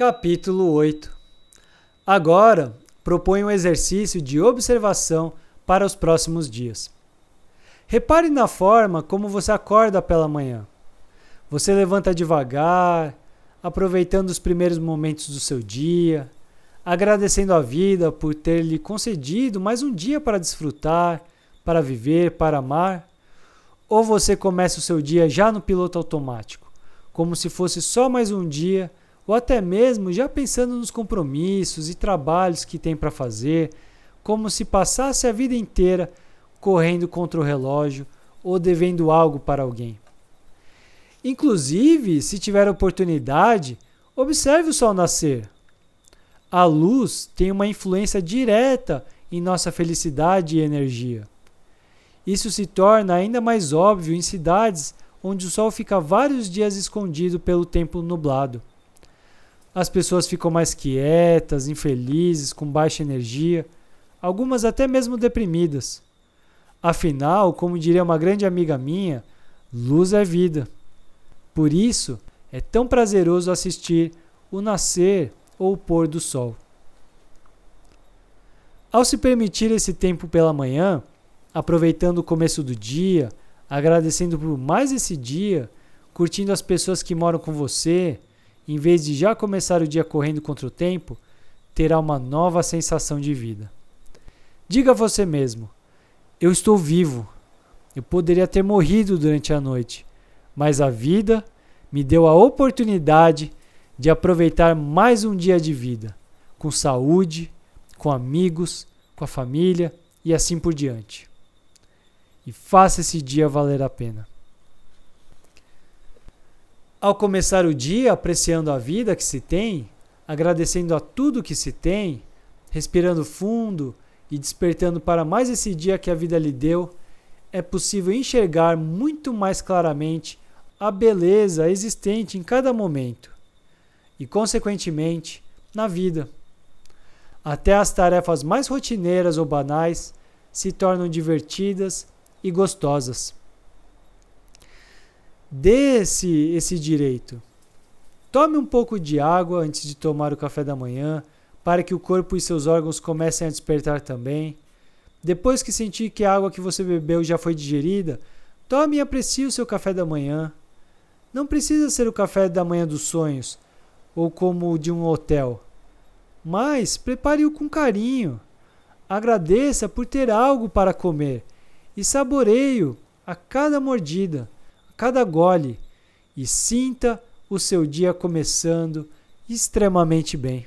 Capítulo 8 Agora, proponho um exercício de observação para os próximos dias. Repare na forma como você acorda pela manhã. Você levanta devagar, aproveitando os primeiros momentos do seu dia, agradecendo a vida por ter lhe concedido mais um dia para desfrutar, para viver, para amar? Ou você começa o seu dia já no piloto automático, como se fosse só mais um dia, ou até mesmo já pensando nos compromissos e trabalhos que tem para fazer, como se passasse a vida inteira correndo contra o relógio ou devendo algo para alguém? Inclusive, se tiver oportunidade, observe o sol nascer. A luz tem uma influência direta em nossa felicidade e energia. Isso se torna ainda mais óbvio em cidades onde o sol fica vários dias escondido pelo tempo nublado. As pessoas ficam mais quietas, infelizes, com baixa energia, algumas até mesmo deprimidas. Afinal, como diria uma grande amiga minha, luz é vida. Por isso, é tão prazeroso assistir o nascer ou o pôr do sol. Ao se permitir esse tempo pela manhã, aproveitando o começo do dia, agradecendo por mais esse dia, curtindo as pessoas que moram com você, em vez de já começar o dia correndo contra o tempo, terá uma nova sensação de vida. Diga a você mesmo: eu estou vivo. Eu poderia ter morrido durante a noite, mas a vida me deu a oportunidade de aproveitar mais um dia de vida, com saúde, com amigos, com a família e assim por diante. E faça esse dia valer a pena. Ao começar o dia apreciando a vida que se tem, agradecendo a tudo que se tem, respirando fundo e despertando para mais esse dia que a vida lhe deu, é possível enxergar muito mais claramente a beleza existente em cada momento e, consequentemente, na vida. Até as tarefas mais rotineiras ou banais se tornam divertidas e gostosas. Dê esse, esse direito. Tome um pouco de água antes de tomar o café da manhã para que o corpo e seus órgãos comecem a despertar também. Depois que sentir que a água que você bebeu já foi digerida, tome e aprecie o seu café da manhã. Não precisa ser o café da manhã dos sonhos ou como o de um hotel, mas prepare-o com carinho. Agradeça por ter algo para comer e saboreie-o a cada mordida, cada gole e sinta o seu dia começando extremamente bem.